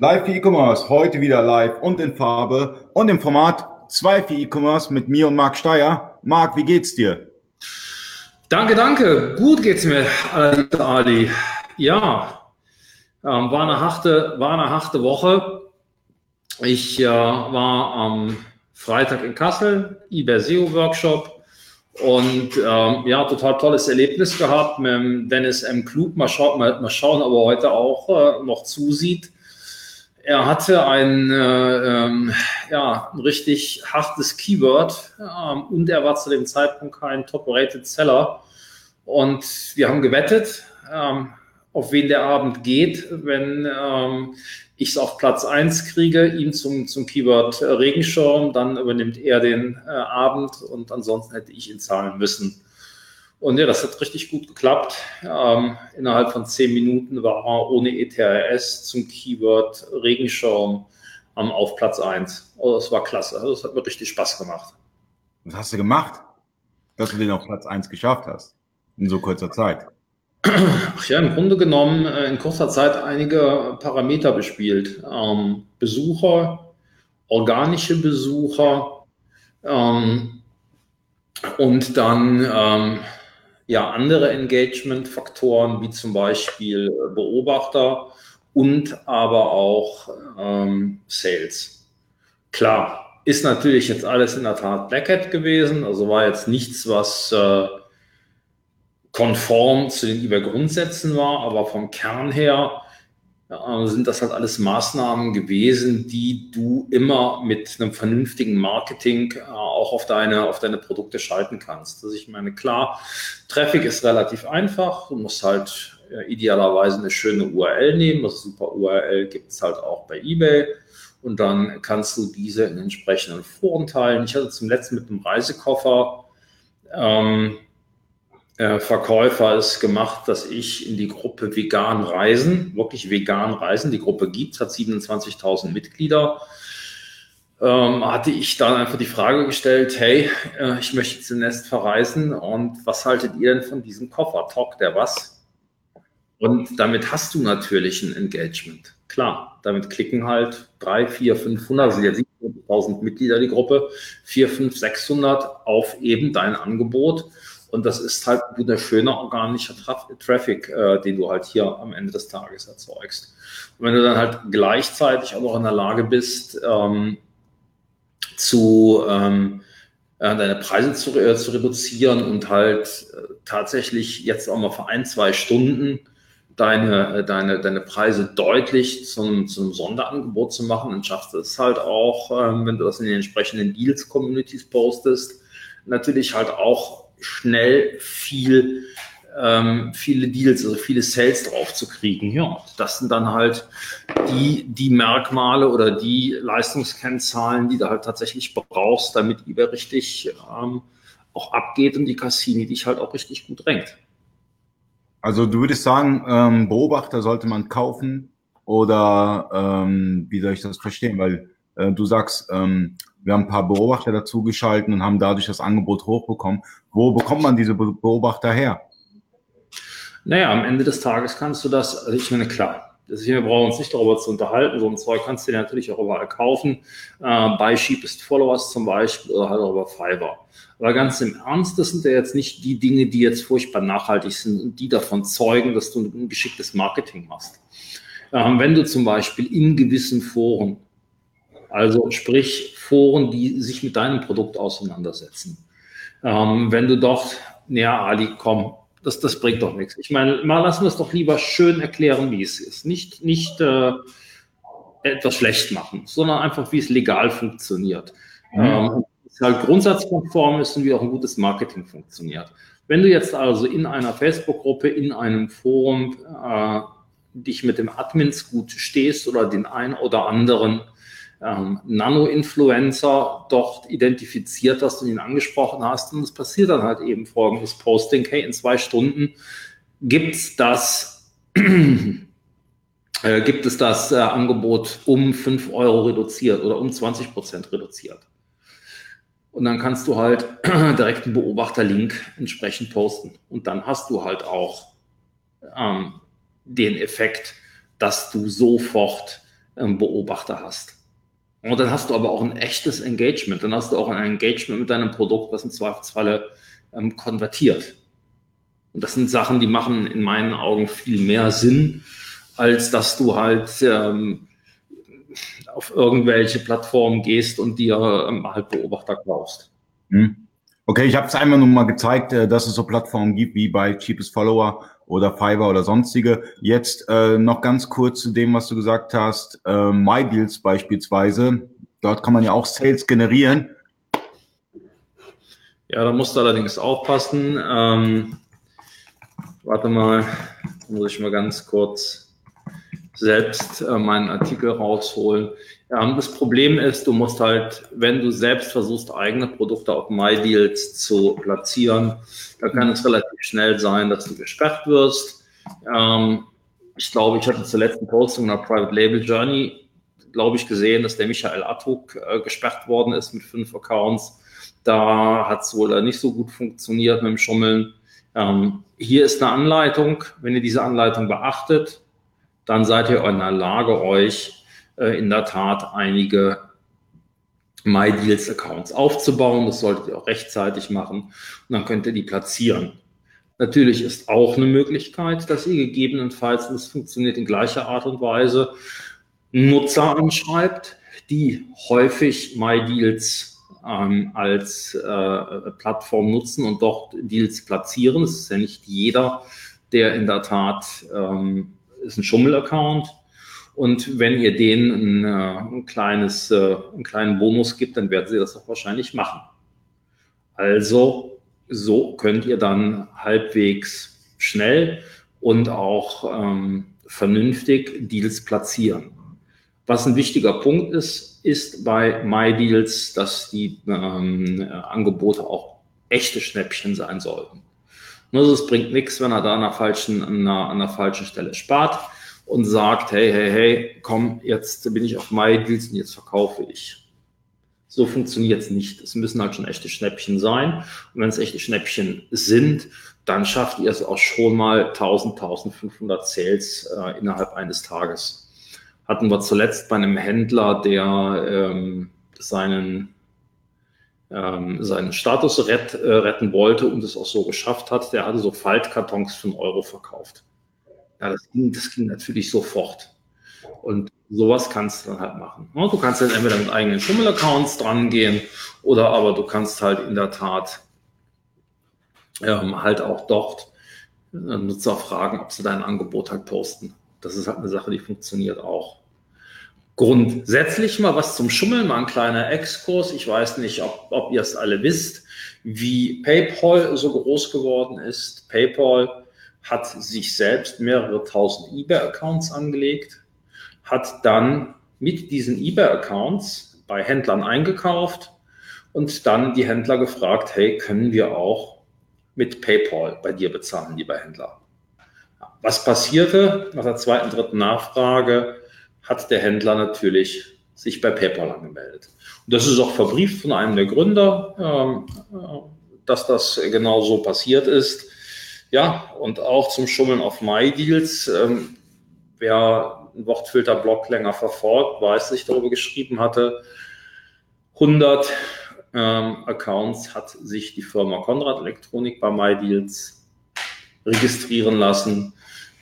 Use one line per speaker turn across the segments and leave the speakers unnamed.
Live für E-Commerce, heute wieder live und in Farbe und im Format 2 für E-Commerce mit mir und Marc Steyer. Marc, wie geht's dir?
Danke, danke. Gut geht's mir, Ali. Ja, ähm, war, eine harte, war eine harte Woche. Ich äh, war am Freitag in Kassel, eBay SEO Workshop und ähm, ja, total tolles Erlebnis gehabt mit Dennis M. Klug. Mal, schau, mal, mal schauen, ob er heute auch äh, noch zusieht. Er hatte ein, äh, ähm, ja, ein richtig hartes Keyword ähm, und er war zu dem Zeitpunkt kein Top-Rated Seller. Und wir haben gewettet, ähm, auf wen der Abend geht, wenn ähm, ich es auf Platz 1 kriege, ihm zum, zum Keyword Regenschirm, dann übernimmt er den äh, Abend und ansonsten hätte ich ihn zahlen müssen. Und ja, das hat richtig gut geklappt. Ähm, innerhalb von zehn Minuten war er ohne ETRS zum Keyword Regenschirm ähm, auf Platz 1. Also das war klasse. Also das hat mir richtig Spaß gemacht.
Was hast du gemacht, dass du den auf Platz 1 geschafft hast? In so kurzer Zeit.
Ach ja, im Grunde genommen äh, in kurzer Zeit einige Parameter bespielt. Ähm, Besucher, organische Besucher ähm, und dann ähm, ja andere Engagement-Faktoren wie zum Beispiel Beobachter und aber auch ähm, Sales. Klar, ist natürlich jetzt alles in der Tat Black Hat gewesen, also war jetzt nichts, was äh, konform zu den eBay-Grundsätzen war, aber vom Kern her ja, sind das halt alles Maßnahmen gewesen, die du immer mit einem vernünftigen Marketing äh, auch auf deine, auf deine Produkte schalten kannst. Also ich meine, klar, Traffic ist relativ einfach. Du musst halt äh, idealerweise eine schöne URL nehmen. Das super URL gibt es halt auch bei eBay. Und dann kannst du diese in entsprechenden Foren teilen. Ich hatte zum letzten mit einem Reisekoffer ähm, äh, Verkäufer es gemacht, dass ich in die Gruppe Vegan Reisen, wirklich Vegan Reisen, die Gruppe gibt, hat 27.000 Mitglieder, ähm, hatte ich dann einfach die Frage gestellt, hey, äh, ich möchte zunächst verreisen und was haltet ihr denn von diesem Koffer? Talk der was? Und damit hast du natürlich ein Engagement. Klar, damit klicken halt drei, vier, 500, sind jetzt 700.000 Mitglieder die Gruppe, vier, fünf, 600 auf eben dein Angebot und das ist halt ein wunderschöner organischer Traf Traffic, äh, den du halt hier am Ende des Tages erzeugst. Und wenn du dann halt gleichzeitig auch noch in der Lage bist, ähm, zu ähm, äh, deine Preise zu, äh, zu reduzieren und halt äh, tatsächlich jetzt auch mal für ein, zwei Stunden deine, äh, deine, deine Preise deutlich zum, zum Sonderangebot zu machen, dann schaffst du es halt auch, ähm, wenn du das in den entsprechenden Deals-Communities postest, natürlich halt auch schnell viel, ähm, viele Deals, also viele Sales drauf zu kriegen. Ja, das sind dann halt die, die Merkmale oder die Leistungskennzahlen, die du halt tatsächlich brauchst, damit eBay richtig ähm, auch abgeht und die Cassini dich halt auch richtig gut drängt.
Also du würdest sagen, ähm, Beobachter sollte man kaufen oder ähm, wie soll ich das verstehen? Weil äh, du sagst, ähm, wir haben ein paar Beobachter dazu geschalten und haben dadurch das Angebot hochbekommen. Wo bekommt man diese Beobachter her?
Naja, am Ende des Tages kannst du das, also ich meine, klar, wir brauchen uns nicht darüber zu unterhalten. So ein Zeug kannst du dir natürlich auch überall kaufen. Äh, bei Cheapest Followers zum Beispiel oder halt auch über Fiverr. Aber ganz im Ernst, das sind ja jetzt nicht die Dinge, die jetzt furchtbar nachhaltig sind und die davon zeugen, dass du ein geschicktes Marketing machst. Ähm, wenn du zum Beispiel in gewissen Foren also sprich Foren, die sich mit deinem Produkt auseinandersetzen. Ähm, wenn du dort, ja, Ali, komm, das, das bringt doch nichts. Ich meine, mal lassen wir es doch lieber schön erklären, wie es ist. Nicht, nicht äh, etwas schlecht machen, sondern einfach, wie es legal funktioniert. Mhm. Ähm, es halt grundsatzkonform ist und wie auch ein gutes Marketing funktioniert. Wenn du jetzt also in einer Facebook-Gruppe, in einem Forum äh, dich mit dem Admins gut stehst oder den einen oder anderen ähm, Nano-Influencer dort identifiziert hast und ihn angesprochen hast. Und es passiert dann halt eben folgendes Posting, hey, in zwei Stunden gibt es das, äh, gibt es das äh, Angebot um 5 Euro reduziert oder um 20 Prozent reduziert. Und dann kannst du halt direkt einen Beobachterlink entsprechend posten. Und dann hast du halt auch ähm, den Effekt, dass du sofort ähm, Beobachter hast. Und dann hast du aber auch ein echtes Engagement. Dann hast du auch ein Engagement mit deinem Produkt, was im Zweifelsfalle ähm, konvertiert. Und das sind Sachen, die machen in meinen Augen viel mehr Sinn, als dass du halt ähm, auf irgendwelche Plattformen gehst und dir ähm, halt Beobachter kaufst.
Hm. Okay, ich habe es einmal nur mal gezeigt, äh, dass es so Plattformen gibt wie bei Cheapest Follower oder Fiverr oder sonstige. Jetzt äh, noch ganz kurz zu dem, was du gesagt hast. Äh, MyDeals beispielsweise. Dort kann man ja auch Sales generieren.
Ja, da musst du allerdings aufpassen. Ähm, warte mal, muss ich mal ganz kurz selbst äh, meinen Artikel rausholen. Ja, das Problem ist, du musst halt, wenn du selbst versuchst, eigene Produkte auf MyDeals zu platzieren, da kann es relativ schnell sein, dass du gesperrt wirst. Ähm, ich glaube, ich hatte zur letzten Postung einer Private Label Journey, glaube ich, gesehen, dass der Michael Attuk äh, gesperrt worden ist mit fünf Accounts. Da hat es wohl nicht so gut funktioniert mit dem Schummeln. Ähm, hier ist eine Anleitung. Wenn ihr diese Anleitung beachtet, dann seid ihr in der Lage, euch äh, in der Tat einige MyDeals-Accounts aufzubauen. Das solltet ihr auch rechtzeitig machen und dann könnt ihr die platzieren. Natürlich ist auch eine Möglichkeit, dass ihr gegebenenfalls, und das funktioniert in gleicher Art und Weise, Nutzer anschreibt, die häufig MyDeals ähm, als äh, Plattform nutzen und dort Deals platzieren. Es ist ja nicht jeder, der in der Tat ähm, ist ein Schummel-Account und wenn ihr denen ein, äh, ein kleines, äh, einen kleinen Bonus gibt, dann werden sie das auch wahrscheinlich machen. Also so könnt ihr dann halbwegs schnell und auch ähm, vernünftig Deals platzieren. Was ein wichtiger Punkt ist, ist bei MyDeals, dass die ähm, Angebote auch echte Schnäppchen sein sollten. Also es bringt nichts, wenn er da an der falschen, an einer, an der falschen Stelle spart und sagt, hey, hey, hey, komm, jetzt bin ich auf MyDeals und jetzt verkaufe ich. So funktioniert es nicht. Es müssen halt schon echte Schnäppchen sein. Und wenn es echte Schnäppchen sind, dann schafft ihr es auch schon mal 1000, 1500 Sales äh, innerhalb eines Tages. Hatten wir zuletzt bei einem Händler, der ähm, seinen, ähm, seinen Status rett, äh, retten wollte und es auch so geschafft hat. Der hatte so Faltkartons für einen Euro verkauft. Ja, das ging, das ging natürlich sofort. Und sowas kannst du dann halt machen. Du kannst dann entweder mit eigenen Schummel-Accounts dran gehen oder aber du kannst halt in der Tat ähm, halt auch dort äh, Nutzer fragen, ob sie dein Angebot halt posten. Das ist halt eine Sache, die funktioniert auch. Grundsätzlich mal was zum Schummeln, mal ein kleiner Exkurs. Ich weiß nicht, ob, ob ihr es alle wisst, wie PayPal so groß geworden ist. PayPal hat sich selbst mehrere tausend eBay-Accounts angelegt, hat dann mit diesen eBay-Accounts bei Händlern eingekauft und dann die Händler gefragt, hey, können wir auch mit PayPal bei dir bezahlen, lieber Händler? Was passierte nach der zweiten, dritten Nachfrage? Hat der Händler natürlich sich bei PayPal angemeldet. Und das ist auch verbrieft von einem der Gründer, ähm, äh, dass das genau so passiert ist. Ja, und auch zum Schummeln auf MyDeals. Ähm, wer einen Wortfilter-Blog länger verfolgt, weiß, dass ich darüber geschrieben hatte. 100 ähm, Accounts hat sich die Firma Konrad Elektronik bei MyDeals registrieren lassen.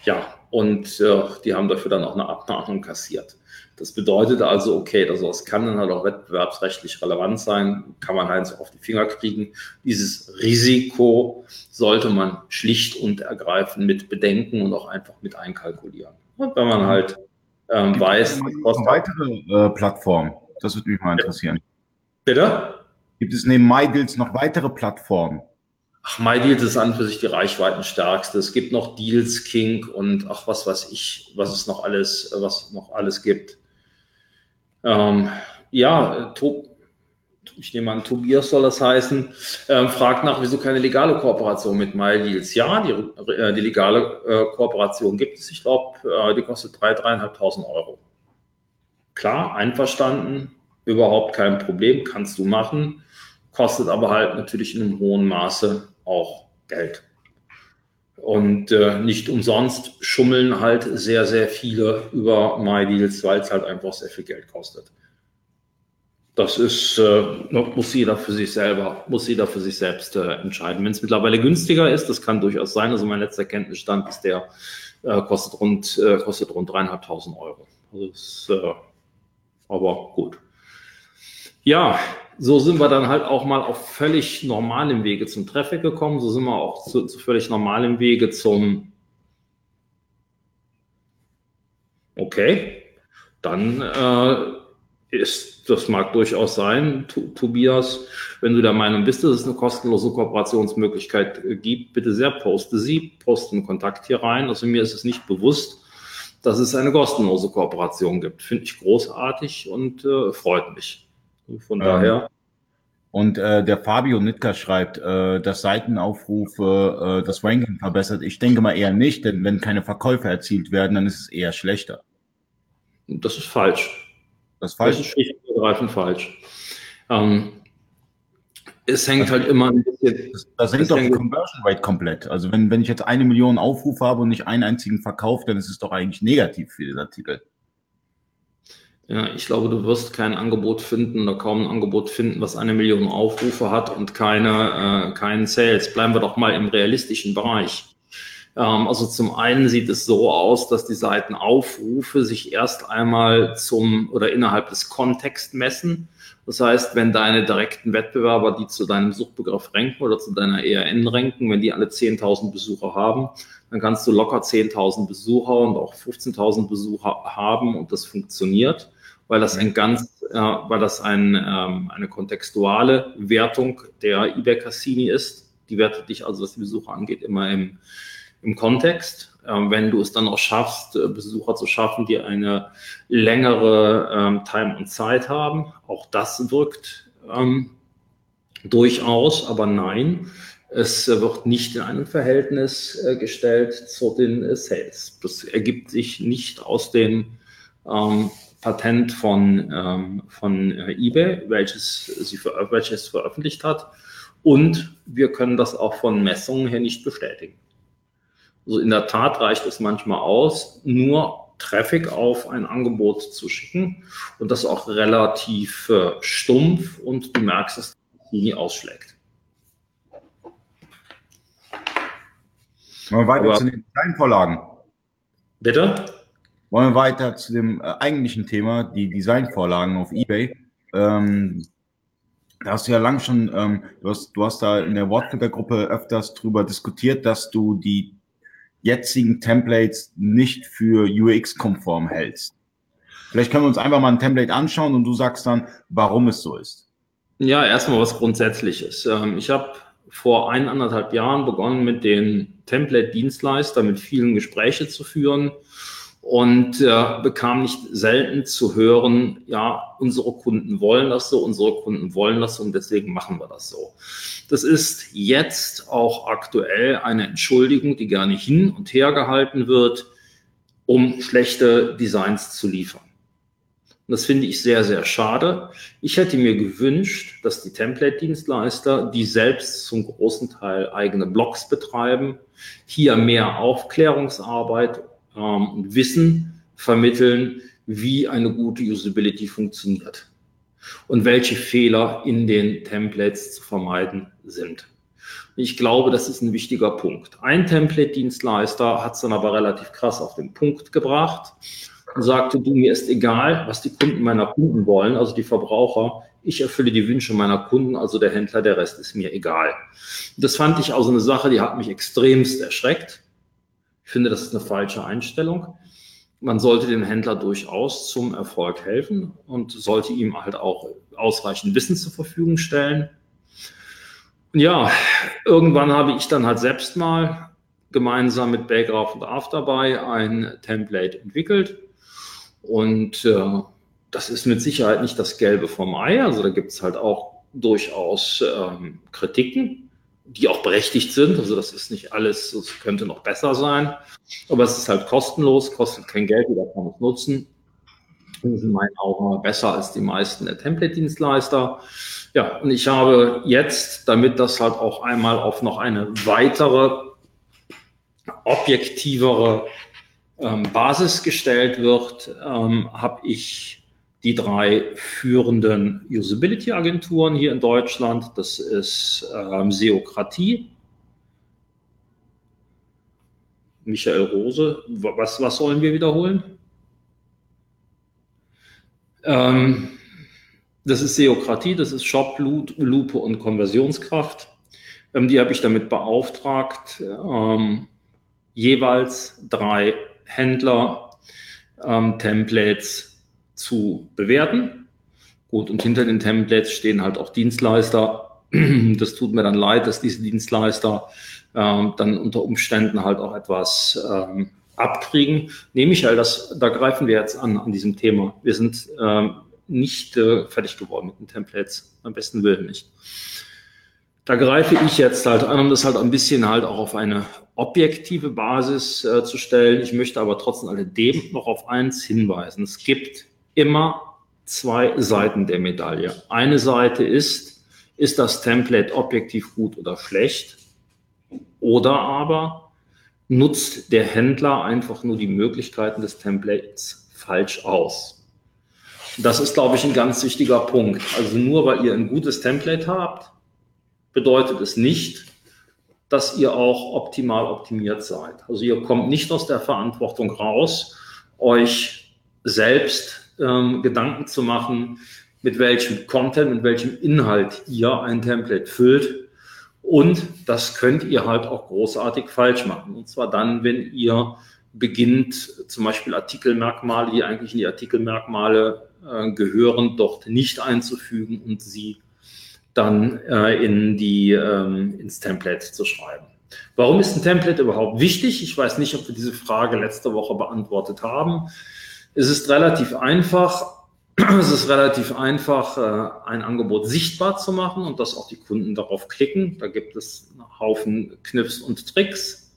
Ja, und äh, die haben dafür dann auch eine Abmahnung kassiert. Das bedeutet also, okay, also es kann dann halt auch wettbewerbsrechtlich relevant sein, kann man halt so auf die Finger kriegen. Dieses Risiko sollte man schlicht und ergreifend mit bedenken und auch einfach mit einkalkulieren. Und wenn man halt ähm, weiß,
was weitere äh, Plattformen, das würde mich mal interessieren.
Bitte?
Gibt es neben MyDeals noch weitere Plattformen?
Ach, MyDeals ist an für sich die reichweitenstärkste. Es gibt noch Deals King und ach, was weiß ich, was es noch alles, was noch alles gibt. Ähm, ja, ich nehme an, Tobias soll das heißen, ähm, fragt nach, wieso keine legale Kooperation mit MyDeals. Ja, die, äh, die legale äh, Kooperation gibt es. Ich glaube, äh, die kostet 3.000, 3.500 Euro. Klar, einverstanden, überhaupt kein Problem, kannst du machen, kostet aber halt natürlich in einem hohen Maße auch Geld. Und äh, nicht umsonst schummeln halt sehr, sehr viele über MyDeals, weil es halt einfach sehr viel Geld kostet. Das ist, äh, muss jeder für sich selber, muss jeder für sich selbst äh, entscheiden. Wenn es mittlerweile günstiger ist, das kann durchaus sein. Also mein letzter Kenntnisstand ist, der äh, kostet rund, äh, kostet rund dreieinhalbtausend Euro. Also ist, äh, aber gut. Ja, so sind wir dann halt auch mal auf völlig normalem Wege zum Traffic gekommen. So sind wir auch zu, zu völlig normalem Wege zum Okay, dann äh, ist, das mag durchaus sein, Tobias, wenn du der Meinung bist, dass es eine kostenlose Kooperationsmöglichkeit äh, gibt, bitte sehr, poste sie, poste einen Kontakt hier rein. Also mir ist es nicht bewusst, dass es eine kostenlose Kooperation gibt. Finde ich großartig und äh, freut mich. Von ähm, daher.
Und äh, der Fabio Nitka schreibt, äh, dass Seitenaufrufe äh, das Ranking verbessert. Ich denke mal eher nicht, denn wenn keine Verkäufe erzielt werden, dann ist es eher schlechter.
Das ist falsch. Das ist falsch. Das ist schlicht und ergreifend falsch. Ähm, es hängt halt immer ein bisschen.
Das, das hängt doch die Conversion Rate komplett. Also wenn, wenn ich jetzt eine Million Aufrufe habe und nicht einen einzigen Verkauf, dann ist es doch eigentlich negativ für den Artikel.
Ja, ich glaube, du wirst kein Angebot finden oder kaum ein Angebot finden, was eine Million Aufrufe hat und keine, äh, keinen Sales. Bleiben wir doch mal im realistischen Bereich. Ähm, also zum einen sieht es so aus, dass die Seitenaufrufe sich erst einmal zum oder innerhalb des Kontexts messen. Das heißt, wenn deine direkten Wettbewerber, die zu deinem Suchbegriff ranken oder zu deiner ERN ranken, wenn die alle 10.000 Besucher haben, dann kannst du locker 10.000 Besucher und auch 15.000 Besucher haben und das funktioniert weil das ein ganz, äh, weil das ein, ähm, eine kontextuale Wertung der eBay Cassini ist. Die wertet dich also, was die Besucher angeht, immer im, im Kontext. Ähm, wenn du es dann auch schaffst, äh, Besucher zu schaffen, die eine längere ähm, Time und Zeit haben, auch das wirkt ähm, durchaus, aber nein, es wird nicht in einem Verhältnis äh, gestellt zu den äh, Sales. Das ergibt sich nicht aus den ähm, Patent von, ähm, von äh, eBay, welches, sie ver welches veröffentlicht hat. Und wir können das auch von Messungen her nicht bestätigen. Also in der Tat reicht es manchmal aus, nur Traffic auf ein Angebot zu schicken und das auch relativ äh, stumpf und du merkst, dass es nie ausschlägt.
Mal weiter Aber, zu den Designvorlagen.
Bitte?
Wollen wir weiter zu dem äh, eigentlichen Thema, die Designvorlagen auf eBay. Ähm, da hast du ja lang schon, ähm, du, hast, du hast da in der Wortfiltergruppe öfters drüber diskutiert, dass du die jetzigen Templates nicht für UX-konform hältst. Vielleicht können wir uns einfach mal ein Template anschauen und du sagst dann, warum es so ist.
Ja, erstmal was Grundsätzliches. Ähm, ich habe vor eineinhalb Jahren begonnen, mit den Template-Dienstleister mit vielen Gespräche zu führen und äh, bekam nicht selten zu hören, ja, unsere Kunden wollen das so, unsere Kunden wollen das so und deswegen machen wir das so. Das ist jetzt auch aktuell eine Entschuldigung, die gerne hin und her gehalten wird, um schlechte Designs zu liefern. Das finde ich sehr, sehr schade. Ich hätte mir gewünscht, dass die Template-Dienstleister, die selbst zum großen Teil eigene Blogs betreiben, hier mehr Aufklärungsarbeit ähm, Wissen vermitteln, wie eine gute Usability funktioniert und welche Fehler in den Templates zu vermeiden sind. Ich glaube, das ist ein wichtiger Punkt. Ein Template-Dienstleister hat es dann aber relativ krass auf den Punkt gebracht und sagte, du, mir ist egal, was die Kunden meiner Kunden wollen, also die Verbraucher. Ich erfülle die Wünsche meiner Kunden, also der Händler, der Rest ist mir egal. Das fand ich also eine Sache, die hat mich extremst erschreckt. Ich finde, das ist eine falsche Einstellung. Man sollte dem Händler durchaus zum Erfolg helfen und sollte ihm halt auch ausreichend Wissen zur Verfügung stellen. Und ja, irgendwann habe ich dann halt selbst mal gemeinsam mit Baygraph und Afterbuy ein Template entwickelt. Und äh, das ist mit Sicherheit nicht das Gelbe vom Ei. Also da gibt es halt auch durchaus ähm, Kritiken die auch berechtigt sind. Also das ist nicht alles, es könnte noch besser sein. Aber es ist halt kostenlos, kostet kein Geld, jeder kann es nutzen. Das ist in meinen Augen besser als die meisten der Template-Dienstleister. Ja, und ich habe jetzt, damit das halt auch einmal auf noch eine weitere objektivere ähm, Basis gestellt wird, ähm, habe ich die drei führenden Usability-Agenturen hier in Deutschland. Das ist ähm, Seokratie. Michael Rose, was, was sollen wir wiederholen? Ähm, das ist Seokratie, das ist Shop, Lupe und Konversionskraft. Ähm, die habe ich damit beauftragt, ähm, jeweils drei Händler ähm, Templates zu bewerten. Gut, und hinter den Templates stehen halt auch Dienstleister. Das tut mir dann leid, dass diese Dienstleister ähm, dann unter Umständen halt auch etwas ähm, abkriegen. Nee, Michael, das, da greifen wir jetzt an, an diesem Thema. Wir sind ähm, nicht äh, fertig geworden mit den Templates, am besten Willen nicht. Da greife ich jetzt halt an, um das halt ein bisschen halt auch auf eine objektive Basis äh, zu stellen. Ich möchte aber trotzdem alledem noch auf eins hinweisen. Es gibt immer zwei Seiten der Medaille. Eine Seite ist, ist das Template objektiv gut oder schlecht? Oder aber nutzt der Händler einfach nur die Möglichkeiten des Templates falsch aus? Das ist, glaube ich, ein ganz wichtiger Punkt. Also nur weil ihr ein gutes Template habt, bedeutet es nicht, dass ihr auch optimal optimiert seid. Also ihr kommt nicht aus der Verantwortung raus, euch selbst ähm, Gedanken zu machen, mit welchem Content, mit welchem Inhalt ihr ein Template füllt. Und das könnt ihr halt auch großartig falsch machen. Und zwar dann, wenn ihr beginnt, zum Beispiel Artikelmerkmale, die eigentlich in die Artikelmerkmale äh, gehören, dort nicht einzufügen und sie dann äh, in die, ähm, ins Template zu schreiben. Warum ist ein Template überhaupt wichtig? Ich weiß nicht, ob wir diese Frage letzte Woche beantwortet haben. Es ist relativ einfach. Es ist relativ einfach, äh, ein Angebot sichtbar zu machen und dass auch die Kunden darauf klicken. Da gibt es einen Haufen Kniffs und Tricks.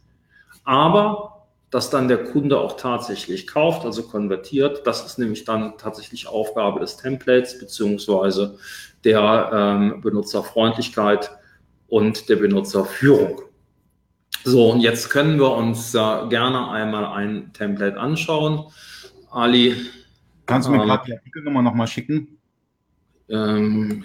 Aber dass dann der Kunde auch tatsächlich kauft, also konvertiert, das ist nämlich dann tatsächlich Aufgabe des Templates beziehungsweise der ähm, Benutzerfreundlichkeit und der Benutzerführung. So, und jetzt können wir uns äh, gerne einmal ein Template anschauen. Ali.
Kannst du mir ähm, gerade die Artikelnummer nochmal schicken?
Ähm,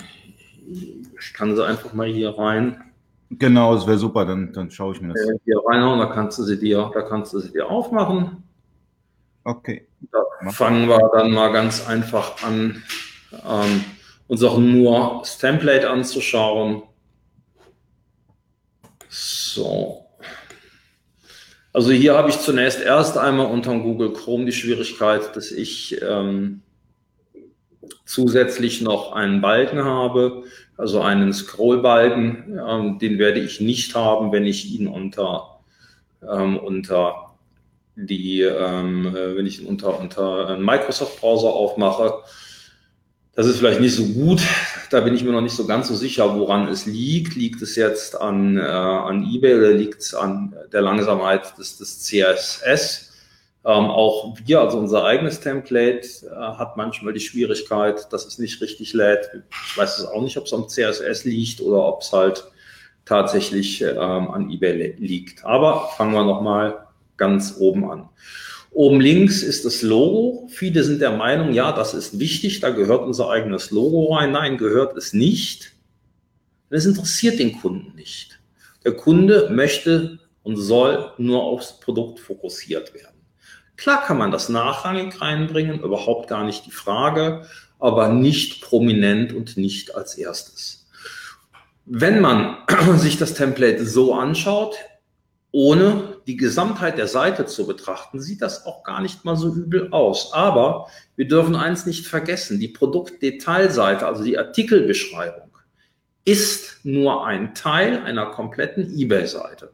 ich kann sie einfach mal hier rein.
Genau, das wäre super, dann, dann schaue ich mir das.
Äh, hier reinhauen, da kannst du sie dir, da kannst du sie dir aufmachen.
Okay.
Da fangen wir dann mal ganz einfach an. Ähm, uns auch nur das Template anzuschauen. So. Also hier habe ich zunächst erst einmal unter Google Chrome die Schwierigkeit, dass ich ähm, zusätzlich noch einen Balken habe, also einen Scrollbalken. Ähm, den werde ich nicht haben, wenn ich ihn unter, ähm, unter die, ähm, äh, wenn ich ihn unter, unter Microsoft Browser aufmache. Das ist vielleicht nicht so gut. Da bin ich mir noch nicht so ganz so sicher, woran es liegt. Liegt es jetzt an, äh, an eBay oder liegt es an der Langsamkeit des, des CSS? Ähm, auch wir, also unser eigenes Template, äh, hat manchmal die Schwierigkeit, dass es nicht richtig lädt. Ich weiß es auch nicht, ob es am CSS liegt oder ob es halt tatsächlich ähm, an eBay liegt. Aber fangen wir nochmal ganz oben an. Oben links ist das Logo. Viele sind der Meinung, ja, das ist wichtig, da gehört unser eigenes Logo rein. Nein, gehört es nicht. Das interessiert den Kunden nicht. Der Kunde möchte und soll nur aufs Produkt fokussiert werden. Klar kann man das nachrangig reinbringen, überhaupt gar nicht die Frage, aber nicht prominent und nicht als erstes. Wenn man sich das Template so anschaut, ohne die Gesamtheit der Seite zu betrachten, sieht das auch gar nicht mal so übel aus. Aber wir dürfen eins nicht vergessen, die Produktdetailseite, also die Artikelbeschreibung, ist nur ein Teil einer kompletten eBay-Seite.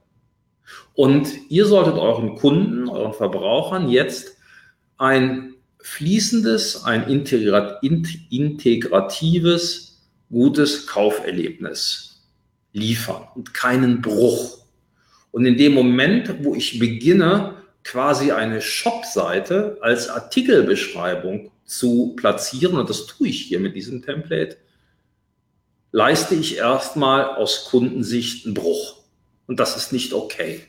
Und ihr solltet euren Kunden, euren Verbrauchern jetzt ein fließendes, ein integratives, gutes Kauferlebnis liefern und keinen Bruch. Und in dem Moment, wo ich beginne, quasi eine Shop-Seite als Artikelbeschreibung zu platzieren, und das tue ich hier mit diesem Template, leiste ich erstmal aus Kundensicht einen Bruch. Und das ist nicht okay.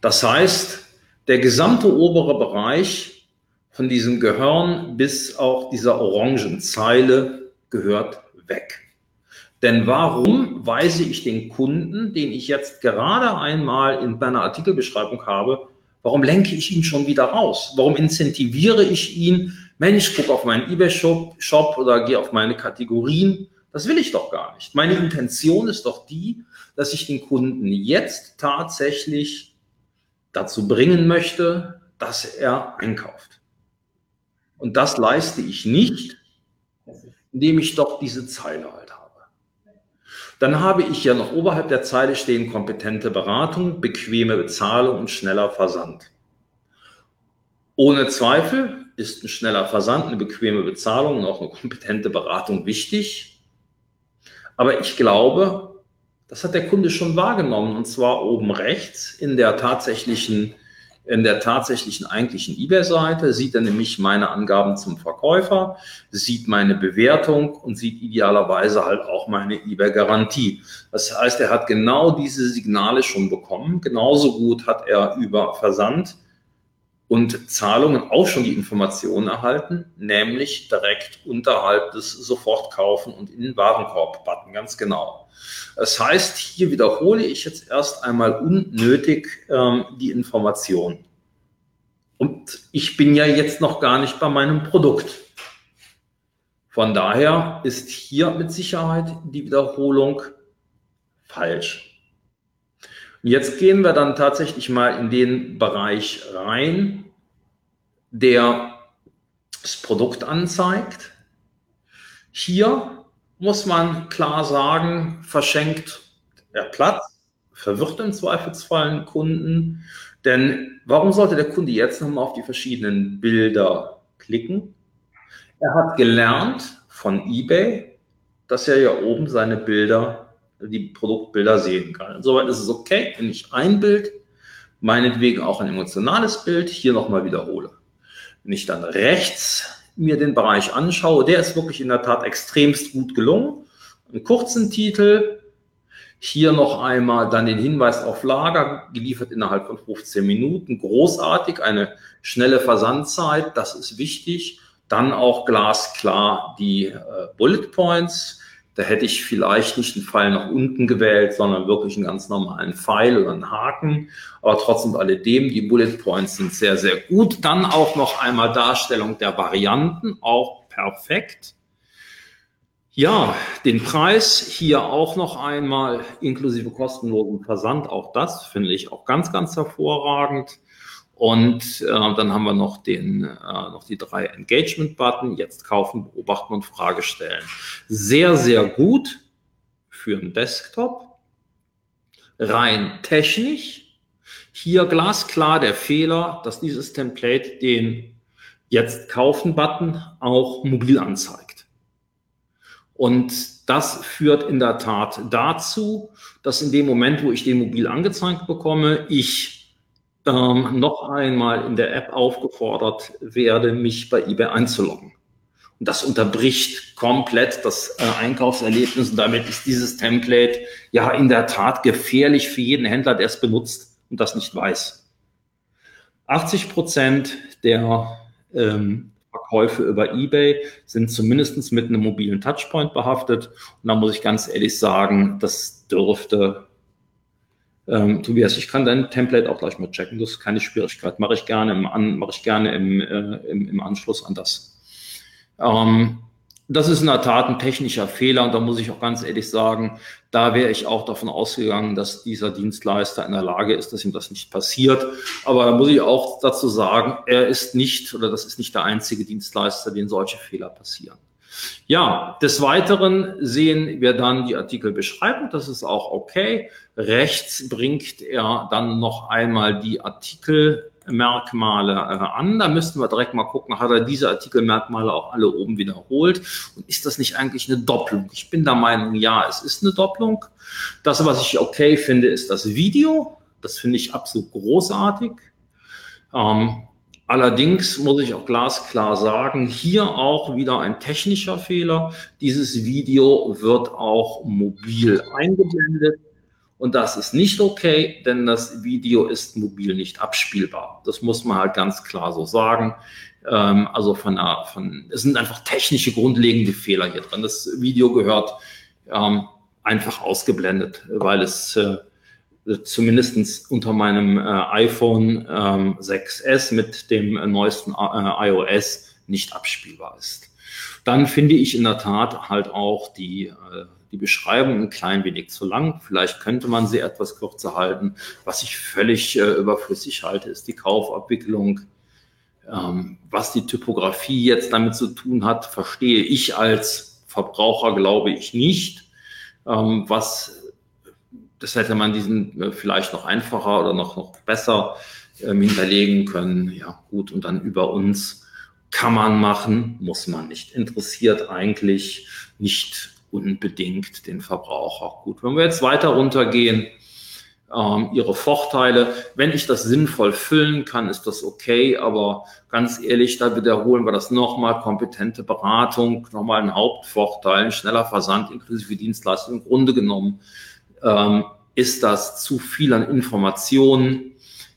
Das heißt, der gesamte obere Bereich von diesem Gehirn bis auch dieser orangen Zeile gehört weg. Denn warum weise ich den Kunden, den ich jetzt gerade einmal in meiner Artikelbeschreibung habe, warum lenke ich ihn schon wieder raus? Warum incentiviere ich ihn? Mensch, guck auf meinen eBay-Shop Shop oder gehe auf meine Kategorien. Das will ich doch gar nicht. Meine Intention ist doch die, dass ich den Kunden jetzt tatsächlich dazu bringen möchte, dass er einkauft. Und das leiste ich nicht, indem ich doch diese Zeile halt habe. Dann habe ich ja noch oberhalb der Zeile stehen kompetente Beratung, bequeme Bezahlung und schneller Versand. Ohne Zweifel ist ein schneller Versand, eine bequeme Bezahlung und auch eine kompetente Beratung wichtig. Aber ich glaube, das hat der Kunde schon wahrgenommen und zwar oben rechts in der tatsächlichen in der tatsächlichen eigentlichen eBay-Seite sieht er nämlich meine Angaben zum Verkäufer, sieht meine Bewertung und sieht idealerweise halt auch meine eBay-Garantie. Das heißt, er hat genau diese Signale schon bekommen. Genauso gut hat er über Versand und Zahlungen auch schon die Informationen erhalten, nämlich direkt unterhalb des Sofortkaufen und in den Warenkorb-Button, ganz genau. Das heißt, hier wiederhole ich jetzt erst einmal unnötig ähm, die Information. Und ich bin ja jetzt noch gar nicht bei meinem Produkt. Von daher ist hier mit Sicherheit die Wiederholung falsch. Jetzt gehen wir dann tatsächlich mal in den Bereich rein, der das Produkt anzeigt. Hier muss man klar sagen, verschenkt der Platz, verwirrt im Zweifelsfall einen Kunden. Denn warum sollte der Kunde jetzt nochmal auf die verschiedenen Bilder klicken? Er hat gelernt von eBay, dass er ja oben seine Bilder die Produktbilder sehen kann. Insoweit ist es okay, wenn ich ein Bild, meinetwegen auch ein emotionales Bild, hier nochmal wiederhole. Wenn ich dann rechts mir den Bereich anschaue, der ist wirklich in der Tat extremst gut gelungen. Einen kurzen Titel, hier noch einmal dann den Hinweis auf Lager, geliefert innerhalb von 15 Minuten. Großartig, eine schnelle Versandzeit, das ist wichtig. Dann auch glasklar die äh, Bullet Points da hätte ich vielleicht nicht einen Pfeil nach unten gewählt, sondern wirklich einen ganz normalen Pfeil oder einen Haken. Aber trotzdem alledem, die Bullet Points sind sehr, sehr gut. Dann auch noch einmal Darstellung der Varianten, auch perfekt. Ja, den Preis hier auch noch einmal inklusive kostenlosen Versand. Auch das finde ich auch ganz, ganz hervorragend. Und äh, dann haben wir noch, den, äh, noch die drei Engagement-Button, jetzt kaufen, beobachten und Frage stellen. Sehr, sehr gut für einen Desktop. Rein technisch. Hier glasklar der Fehler, dass dieses Template den Jetzt kaufen-Button auch mobil anzeigt. Und das führt in der Tat dazu, dass in dem Moment, wo ich den mobil angezeigt bekomme, ich ähm, noch einmal in der App aufgefordert werde, mich bei eBay einzuloggen. Und das unterbricht komplett das äh, Einkaufserlebnis und damit ist dieses Template ja in der Tat gefährlich für jeden Händler, der es benutzt und das nicht weiß. 80 Prozent der ähm, Verkäufe über eBay sind zumindest mit einem mobilen Touchpoint behaftet. Und da muss ich ganz ehrlich sagen, das dürfte ähm, Tobias, ich kann dein Template auch gleich mal checken. Das ist keine Schwierigkeit. Mache ich gerne im, an, mache ich gerne im, äh, im, im Anschluss an das. Ähm, das ist in der Tat ein technischer Fehler und da muss ich auch ganz ehrlich sagen, da wäre ich auch davon ausgegangen, dass dieser Dienstleister in der Lage ist, dass ihm das nicht passiert. Aber da muss ich auch dazu sagen, er ist nicht oder das ist nicht der einzige Dienstleister, den solche Fehler passieren. Ja, des Weiteren sehen wir dann die Artikelbeschreibung. Das ist auch okay. Rechts bringt er dann noch einmal die Artikelmerkmale äh, an. Da müssten wir direkt mal gucken, hat er diese Artikelmerkmale auch alle oben wiederholt? Und ist das nicht eigentlich eine Doppelung? Ich bin der Meinung, ja, es ist eine Doppelung. Das, was ich okay finde, ist das Video. Das finde ich absolut großartig. Ähm, Allerdings muss ich auch glasklar sagen, hier auch wieder ein technischer Fehler. Dieses Video wird auch mobil eingeblendet. Und das ist nicht okay, denn das Video ist mobil nicht abspielbar. Das muss man halt ganz klar so sagen. Ähm, also von, einer, von, es sind einfach technische grundlegende Fehler hier drin. Das Video gehört ähm, einfach ausgeblendet, weil es äh, zumindest unter meinem äh, iPhone ähm, 6S mit dem äh, neuesten äh, iOS nicht abspielbar ist. Dann finde ich in der Tat halt auch die, die Beschreibung ein klein wenig zu lang. Vielleicht könnte man sie etwas kürzer halten. Was ich völlig überflüssig halte, ist die Kaufabwicklung. Ähm, was die Typografie jetzt damit zu tun hat, verstehe ich als Verbraucher, glaube ich nicht. Ähm, was das hätte man diesen äh, vielleicht noch einfacher oder noch, noch besser ähm, hinterlegen können. Ja, gut, und dann über uns kann man machen, muss man nicht. Interessiert eigentlich nicht unbedingt den Verbraucher. Gut, wenn wir jetzt weiter runtergehen, ähm, ihre Vorteile. Wenn ich das sinnvoll füllen kann, ist das okay, aber ganz ehrlich, da wiederholen wir das nochmal, kompetente Beratung, nochmal ein Hauptvorteil, schneller Versand inklusive Dienstleistung. Im Grunde genommen ähm, ist das zu viel an Informationen.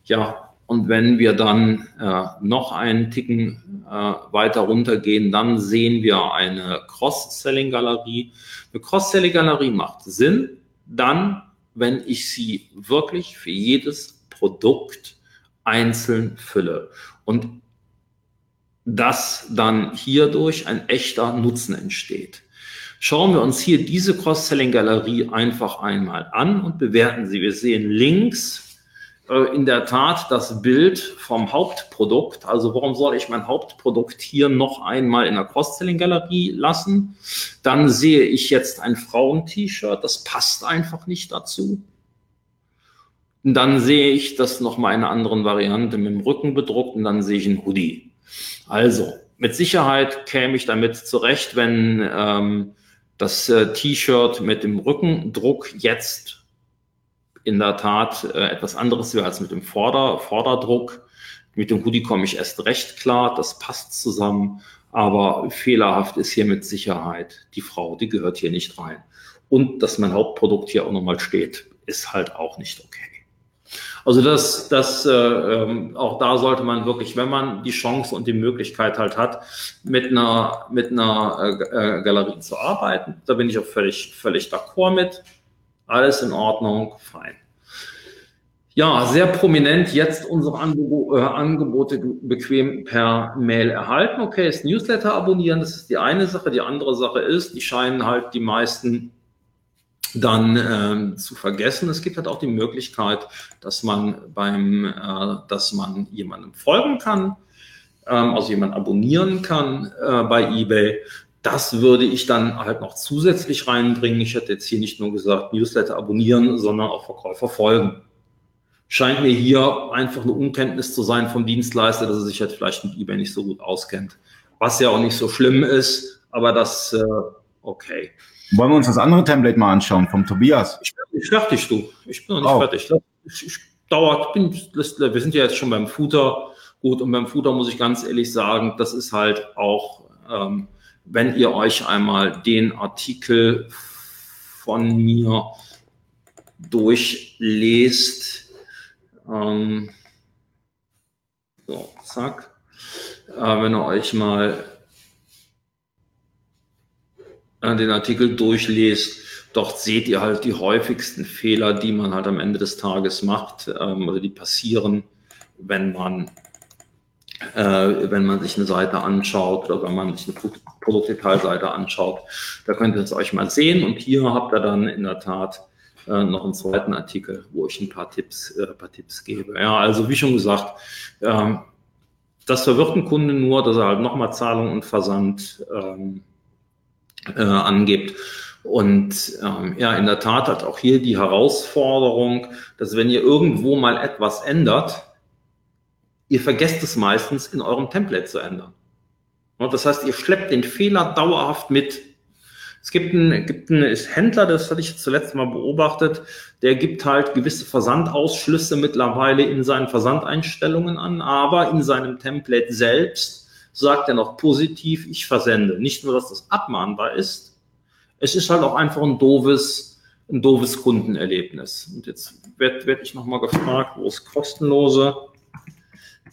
Ja, und wenn wir dann äh, noch einen Ticken äh, weiter runtergehen, dann sehen wir eine Cross-Selling-Galerie. Eine Cross-Selling-Galerie macht Sinn, dann, wenn ich sie wirklich für jedes Produkt einzeln fülle. Und dass dann hierdurch ein echter Nutzen entsteht. Schauen wir uns hier diese Cross-Selling-Galerie einfach einmal an und bewerten sie. Wir sehen links äh, in der Tat das Bild vom Hauptprodukt. Also warum soll ich mein Hauptprodukt hier noch einmal in der Cross-Selling-Galerie lassen? Dann sehe ich jetzt ein Frauen-T-Shirt. Das passt einfach nicht dazu. Und dann sehe ich das nochmal in einer anderen Variante mit dem Rücken bedruckt und dann sehe ich ein Hoodie. Also, mit Sicherheit käme ich damit zurecht, wenn ähm, das äh, T-Shirt mit dem Rückendruck jetzt in der Tat äh, etwas anderes wäre als mit dem Vorder Vorderdruck. Mit dem Hoodie komme ich erst recht klar, das passt zusammen, aber fehlerhaft ist hier mit Sicherheit die Frau, die gehört hier nicht rein. Und dass mein Hauptprodukt hier auch nochmal steht, ist halt auch nicht okay. Also das, das äh, ähm, auch da sollte man wirklich, wenn man die Chance und die Möglichkeit halt hat, mit einer mit einer äh, äh, Galerie zu arbeiten, da bin ich auch völlig völlig d'accord mit. Alles in Ordnung, fein. Ja, sehr prominent jetzt unsere äh, Angebote bequem per Mail erhalten. Okay, das Newsletter abonnieren, das ist die eine Sache. Die andere Sache ist, die scheinen halt die meisten dann ähm, zu vergessen. Es gibt halt auch die Möglichkeit, dass man beim, äh, dass man jemandem folgen kann, ähm, also jemand abonnieren kann äh, bei eBay. Das würde ich dann halt noch zusätzlich reinbringen. Ich hätte jetzt hier nicht nur gesagt, Newsletter abonnieren, sondern auch Verkäufer folgen. Scheint mir hier einfach eine Unkenntnis zu sein vom Dienstleister, dass er sich halt vielleicht mit eBay nicht so gut auskennt. Was ja auch nicht so schlimm ist, aber das, äh, okay.
Wollen wir uns das andere Template mal anschauen vom Tobias?
Ich bin nicht fertig, du. Ich bin noch nicht oh. fertig. Ich, ich dauert, bin, wir sind ja jetzt schon beim Footer. Gut, und beim Footer muss ich ganz ehrlich sagen, das ist halt auch, ähm, wenn ihr euch einmal den Artikel von mir durchlest, ähm, so, zack, äh, wenn ihr euch mal den Artikel durchlest, dort seht ihr halt die häufigsten Fehler, die man halt am Ende des Tages macht ähm, oder die passieren, wenn man, äh, wenn man sich eine Seite anschaut oder wenn man sich eine Produktdetailseite anschaut. Da könnt ihr es euch mal sehen und hier habt ihr dann in der Tat äh, noch einen zweiten Artikel, wo ich ein paar Tipps, äh, paar Tipps gebe. Ja, also wie schon gesagt, ähm, das verwirrt einen Kunden nur, dass er halt nochmal Zahlung und Versand ähm, äh, angibt. Und ähm, ja, in der Tat hat auch hier die Herausforderung, dass wenn ihr irgendwo mal etwas ändert, ihr vergesst es meistens in eurem Template zu ändern. Und das heißt, ihr schleppt den Fehler dauerhaft mit. Es gibt einen, gibt einen Händler, das hatte ich zuletzt mal beobachtet, der gibt halt gewisse Versandausschlüsse mittlerweile in seinen Versandeinstellungen an, aber in seinem Template selbst sagt er noch positiv, ich versende. Nicht nur, dass das abmahnbar ist, es ist halt auch einfach ein doofes, ein doofes Kundenerlebnis. Und jetzt werde werd ich nochmal gefragt, wo es kostenlose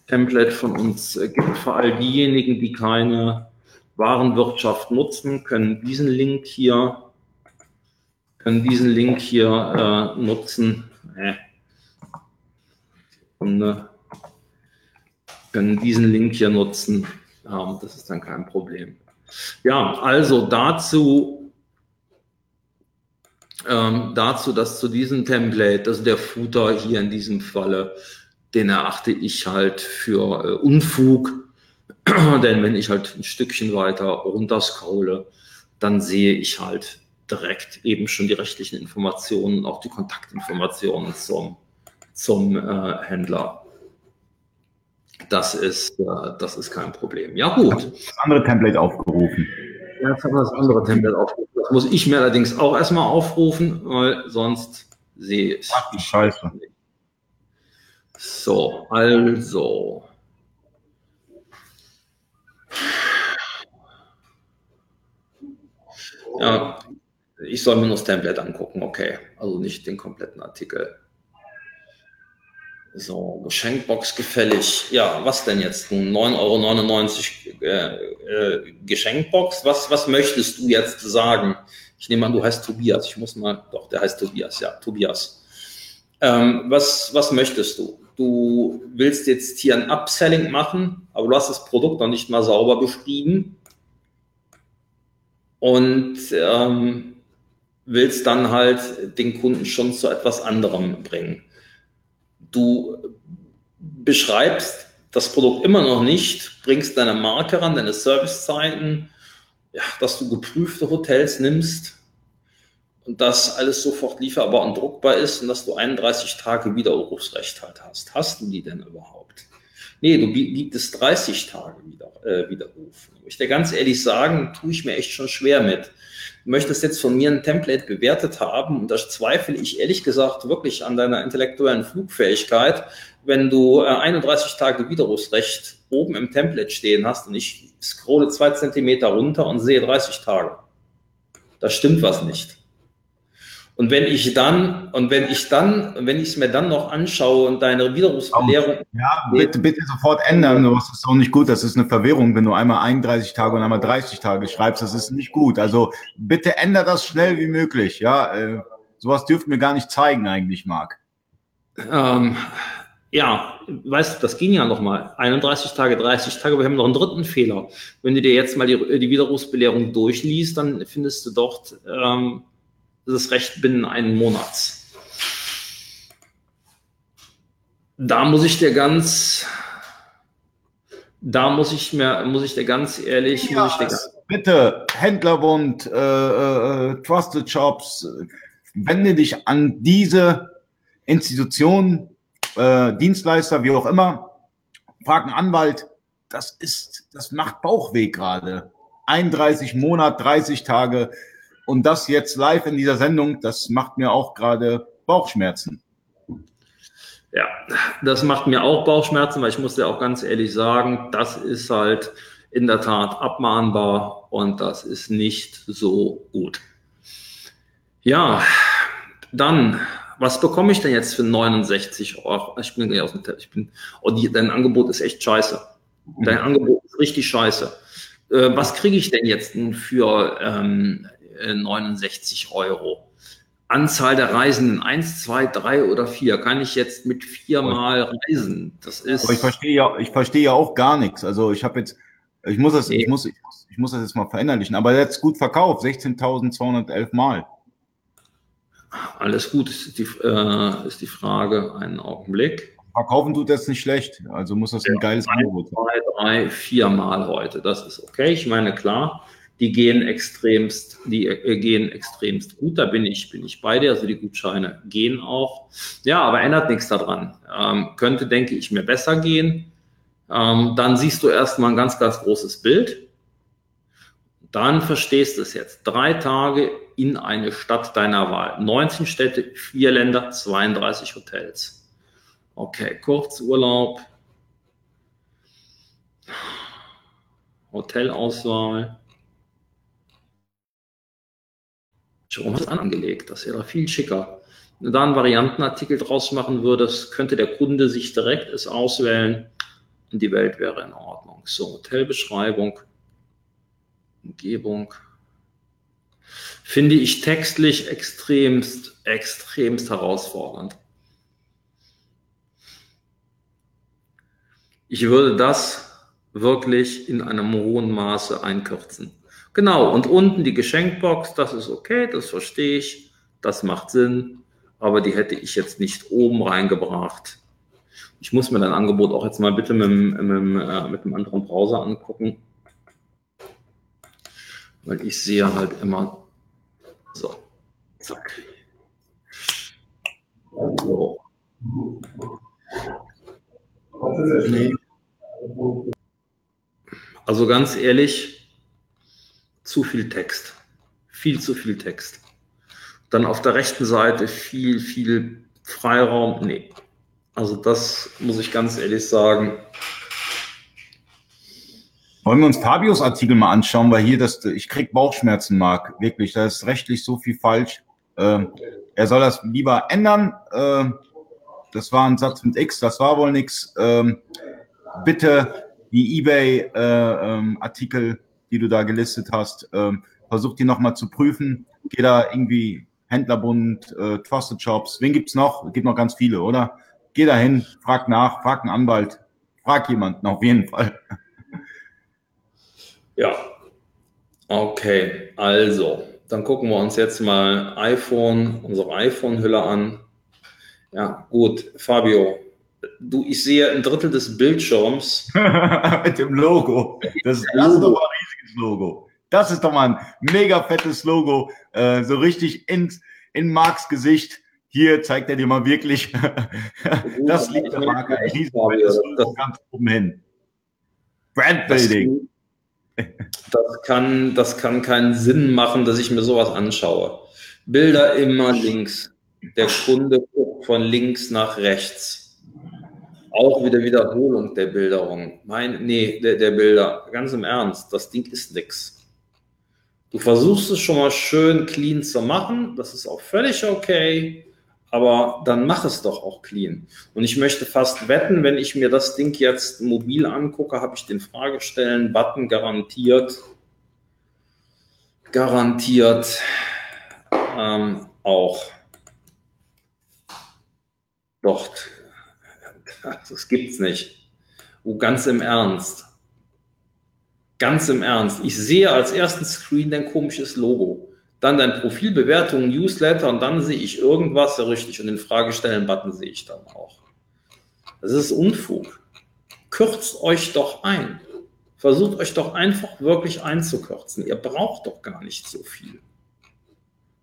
Template von uns gibt. Für all diejenigen, die keine Warenwirtschaft nutzen, können diesen Link hier, können diesen Link hier äh, nutzen. Äh. Und, äh, können diesen Link hier nutzen. Ja, das ist dann kein Problem. Ja, also dazu, ähm, dazu, dass zu diesem Template, also der Footer hier in diesem Falle, den erachte ich halt für äh, Unfug, denn wenn ich halt ein Stückchen weiter runterscrolle, dann sehe ich halt direkt eben schon die rechtlichen Informationen, auch die Kontaktinformationen zum, zum äh, Händler. Das ist, äh, das ist kein Problem. Ja, gut.
Das andere Template aufgerufen.
Ja, jetzt haben wir das andere Template aufgerufen. Das muss ich mir allerdings auch erstmal aufrufen, weil sonst sehe ich.
Ach, die Scheiße.
So, also. Ja, ich soll mir nur das Template angucken, okay. Also nicht den kompletten Artikel. So, Geschenkbox gefällig. Ja, was denn jetzt? 9,99 Euro äh, äh, Geschenkbox. Was, was möchtest du jetzt sagen? Ich nehme an, du heißt Tobias. Ich muss mal, doch, der heißt Tobias, ja, Tobias. Ähm, was, was möchtest du? Du willst jetzt hier ein Upselling machen, aber du hast das Produkt noch nicht mal sauber beschrieben und ähm, willst dann halt den Kunden schon zu etwas anderem bringen. Du beschreibst das Produkt immer noch nicht, bringst deine Marke ran, deine Servicezeiten, ja, dass du geprüfte Hotels nimmst und dass alles sofort lieferbar und druckbar ist und dass du 31 Tage Widerrufsrecht halt hast. Hast du die denn überhaupt? Nee, du bietest 30 Tage wieder, äh, Widerruf. Ich dir ganz ehrlich sagen, tue ich mir echt schon schwer mit möchtest jetzt von mir ein Template bewertet haben und da zweifle ich ehrlich gesagt wirklich an deiner intellektuellen Flugfähigkeit, wenn du äh, 31 Tage Widerrufsrecht oben im Template stehen hast und ich scrolle zwei Zentimeter runter und sehe 30 Tage. Da stimmt was nicht. Und wenn ich dann, und wenn ich dann, wenn ich es mir dann noch anschaue und deine Widerrufsbelehrung.
Ja, bitte, bitte sofort ändern. Das ist auch nicht gut. Das ist eine Verwirrung, wenn du einmal 31 Tage und einmal 30 Tage schreibst. Das ist nicht gut. Also bitte ändere das schnell wie möglich. Ja, äh, sowas dürften wir gar nicht zeigen, eigentlich, Marc.
Ähm, ja, weißt du, das ging ja nochmal. 31 Tage, 30 Tage, wir haben noch einen dritten Fehler. Wenn du dir jetzt mal die, die Widerrufsbelehrung durchliest, dann findest du dort ähm, das Recht binnen einen Monats. Da muss ich dir ganz, da muss ich mir, muss ich dir ganz ehrlich,
ja,
muss ich dir
ganz bitte Händlerbund, äh, äh, Trusted Shops, wende dich an diese Institution, äh, Dienstleister, wie auch immer, frag einen Anwalt. Das ist, das macht Bauchweh gerade. 31 Monat, 30 Tage. Und das jetzt live in dieser Sendung, das macht mir auch gerade Bauchschmerzen.
Ja, das macht mir auch Bauchschmerzen, weil ich muss dir auch ganz ehrlich sagen, das ist halt in der Tat abmahnbar und das ist nicht so gut. Ja, dann, was bekomme ich denn jetzt für 69 Euro? Ich bin aus dem ich bin, oh, die, dein Angebot ist echt scheiße. Dein Angebot ist richtig scheiße. Äh, was kriege ich denn jetzt für ähm, 69 äh, Euro. Anzahl der Reisenden, eins, zwei, drei oder vier, kann ich jetzt mit viermal reisen. Das ist.
Aber ich verstehe ja, ich verstehe ja auch gar nichts. Also ich habe jetzt, ich muss das, ich muss, ich muss, ich muss das jetzt mal verinnerlichen. Aber jetzt gut verkauft, 16.211 Mal.
Alles gut, ist die, äh, ist die Frage. Einen Augenblick.
Verkaufen tut das nicht schlecht. Also muss das ein ja, geiles
Angebot sein. Zwei, drei, vier Mal heute. Das ist okay. Ich meine, klar, die gehen extremst, die äh, gehen extremst gut. Da bin ich, bin ich bei dir. Also die Gutscheine gehen auch. Ja, aber ändert nichts daran. Ähm, könnte, denke ich, mir besser gehen. Ähm, dann siehst du erstmal ein ganz, ganz großes Bild. Dann verstehst du es jetzt. Drei Tage in eine Stadt deiner Wahl. 19 Städte, vier Länder, 32 Hotels. Okay, Kurzurlaub. Hotelauswahl. Hast du das angelegt? Das wäre viel schicker. Wenn du da einen Variantenartikel draus machen würdest, könnte der Kunde sich direkt es auswählen und die Welt wäre in Ordnung. So, Hotelbeschreibung, Umgebung. Finde ich textlich extremst, extremst herausfordernd. Ich würde das wirklich in einem hohen Maße einkürzen. Genau, und unten die Geschenkbox, das ist okay, das verstehe ich, das macht Sinn, aber die hätte ich jetzt nicht oben reingebracht. Ich muss mir dein Angebot auch jetzt mal bitte mit, mit, äh, mit einem anderen Browser angucken, weil ich sehe halt immer so, zack. So. Nee. Also ganz ehrlich, zu viel Text. Viel zu viel Text. Dann auf der rechten Seite viel, viel Freiraum. Nee. Also das muss ich ganz ehrlich sagen.
Wollen wir uns Fabios Artikel mal anschauen, weil hier das, ich krieg Bauchschmerzen, Marc. Wirklich, da ist rechtlich so viel falsch. Äh, er soll das lieber ändern. Äh, das war ein Satz mit X, das war wohl nichts. Ähm, bitte die eBay-Artikel, äh, ähm, die du da gelistet hast, ähm, versuch die nochmal zu prüfen. Geh da irgendwie Händlerbund, äh, Trusted Shops, wen gibt's noch? Es gibt noch ganz viele, oder? Geh da hin, frag nach, frag einen Anwalt, frag jemanden auf jeden Fall.
Ja, okay, also, dann gucken wir uns jetzt mal iPhone, unsere iPhone-Hülle an. Ja, gut, Fabio, du, ich sehe ein Drittel des Bildschirms.
Mit dem Logo. Das, ist, das ist Logo. Das ist doch mal ein mega fettes Logo. Äh, so richtig ins, in Marks Gesicht. Hier zeigt er dir mal wirklich. das liegt der Marke. Riesenfettes Logo ganz oben hin.
Brandbuilding. Das kann, das kann keinen Sinn machen, dass ich mir sowas anschaue. Bilder immer links. Der Kunde guckt von links nach rechts auch wieder Wiederholung der Bilderung. Mein, nee, der, der Bilder. Ganz im Ernst, das Ding ist nix. Du versuchst es schon mal schön clean zu machen. Das ist auch völlig okay. Aber dann mach es doch auch clean. Und ich möchte fast wetten, wenn ich mir das Ding jetzt mobil angucke, habe ich den Fragestellen-Button garantiert. Garantiert ähm, auch dort das gibt's nicht. Oh, ganz im Ernst. Ganz im Ernst. Ich sehe als ersten Screen dein komisches Logo. Dann dein Profilbewertung, Newsletter und dann sehe ich irgendwas richtig und den Fragestellen-Button sehe ich dann auch. Das ist Unfug. Kürzt euch doch ein. Versucht euch doch einfach wirklich einzukürzen. Ihr braucht doch gar nicht so viel.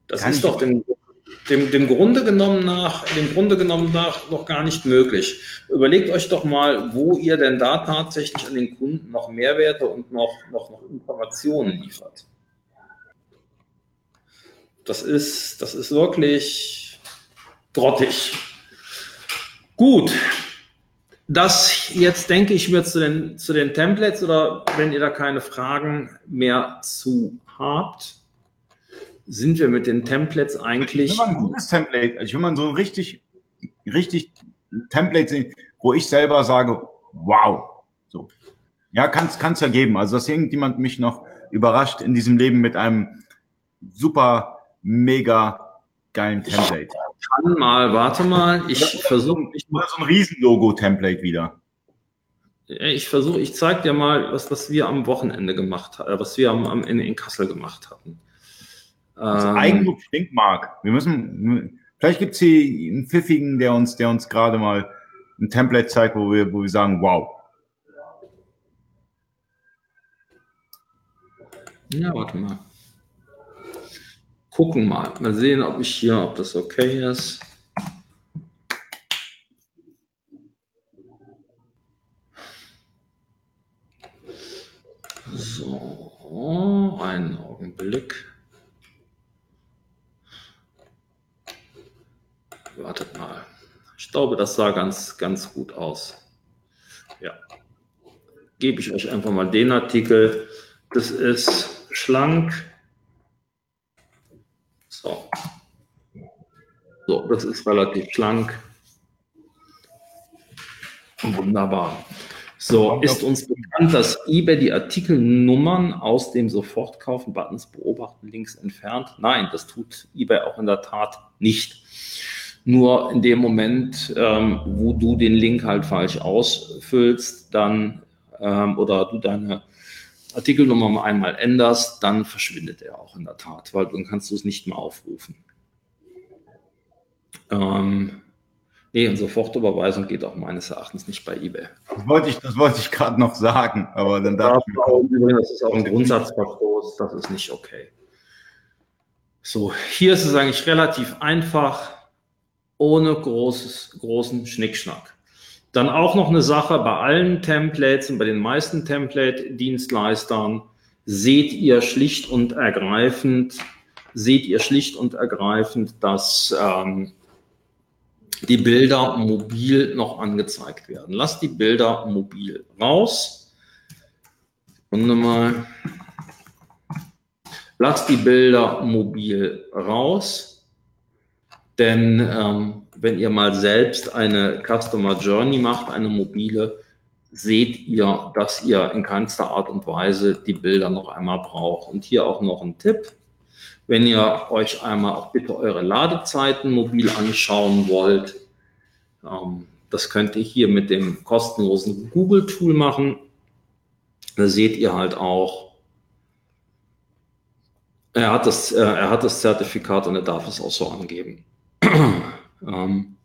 Das Kann ist doch dem dem, dem Grunde genommen nach, dem Grunde genommen nach noch gar nicht möglich. Überlegt euch doch mal, wo ihr denn da tatsächlich an den Kunden noch Mehrwerte und noch, noch, noch Informationen liefert. Das ist, das ist wirklich grottig. Gut. Das jetzt denke ich mir zu den, zu den Templates oder wenn ihr da keine Fragen mehr zu habt, sind wir mit den Templates eigentlich.
Ich will mal ein gutes Template, ich will mal so richtig, richtig Template sehen, wo ich selber sage, wow. So. Ja, kann es ja geben. Also, dass irgendjemand mich noch überrascht in diesem Leben mit einem super, mega geilen Template.
Ich kann mal, warte mal, ich versuche. Ich
mache so ein Riesenlogo-Template wieder.
Ich versuche, ich zeige dir mal, was, was wir am Wochenende gemacht haben, äh, was wir am, am Ende in Kassel gemacht hatten.
Das ähm, Eigenlob stinkt, Marc. Wir müssen, vielleicht gibt es hier einen Pfiffigen, der uns, der uns gerade mal ein Template zeigt, wo wir, wo wir sagen, wow.
Ja, warte mal. Gucken mal. Mal sehen, ob ich hier, ob das okay ist. So, einen Augenblick. Wartet mal. Ich glaube, das sah ganz, ganz gut aus. Ja. Gebe ich euch einfach mal den Artikel. Das ist schlank. So. So, das ist relativ schlank. Wunderbar. So, ist uns bekannt, dass eBay die Artikelnummern aus dem Sofortkaufen-Buttons beobachten links entfernt? Nein, das tut eBay auch in der Tat nicht. Nur in dem Moment, ähm, wo du den Link halt falsch ausfüllst, dann ähm, oder du deine Artikelnummer einmal änderst, dann verschwindet er auch in der Tat, weil dann kannst du es nicht mehr aufrufen. Ähm, nee, und Sofortüberweisung geht auch meines Erachtens nicht bei eBay.
Das wollte ich, das wollte ich gerade noch sagen, aber dann darf
ich mir Das ist auch ein Grundsatzverstoß, das ist nicht okay. So, hier ist es eigentlich relativ einfach, ohne großes, großen Schnickschnack. Dann auch noch eine Sache bei allen Templates und bei den meisten Template-Dienstleistern seht ihr schlicht und ergreifend, seht ihr schlicht und ergreifend, dass ähm, die Bilder mobil noch angezeigt werden. Lasst die Bilder mobil raus. Sekunde mal. Lasst die Bilder mobil raus. Denn ähm, wenn ihr mal selbst eine Customer Journey macht, eine mobile, seht ihr, dass ihr in keinster Art und Weise die Bilder noch einmal braucht. Und hier auch noch ein Tipp. Wenn ihr euch einmal auch bitte eure Ladezeiten mobil anschauen wollt, ähm, das könnt ihr hier mit dem kostenlosen Google-Tool machen. Da seht ihr halt auch, er hat, das, äh, er hat das Zertifikat und er darf es auch so angeben. Ähm,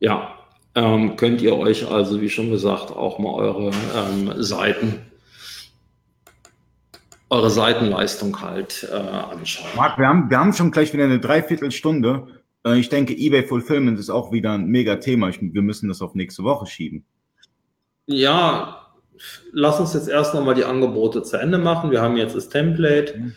ja, ähm, könnt ihr euch also, wie schon gesagt, auch mal eure ähm, Seiten, eure Seitenleistung halt äh, anschauen.
Marc, wir haben, wir haben schon gleich wieder eine Dreiviertelstunde. Äh, ich denke, eBay Fulfillment ist auch wieder ein mega Thema. Ich, wir müssen das auf nächste Woche schieben.
Ja, lass uns jetzt erst nochmal die Angebote zu Ende machen. Wir haben jetzt das Template. Mhm.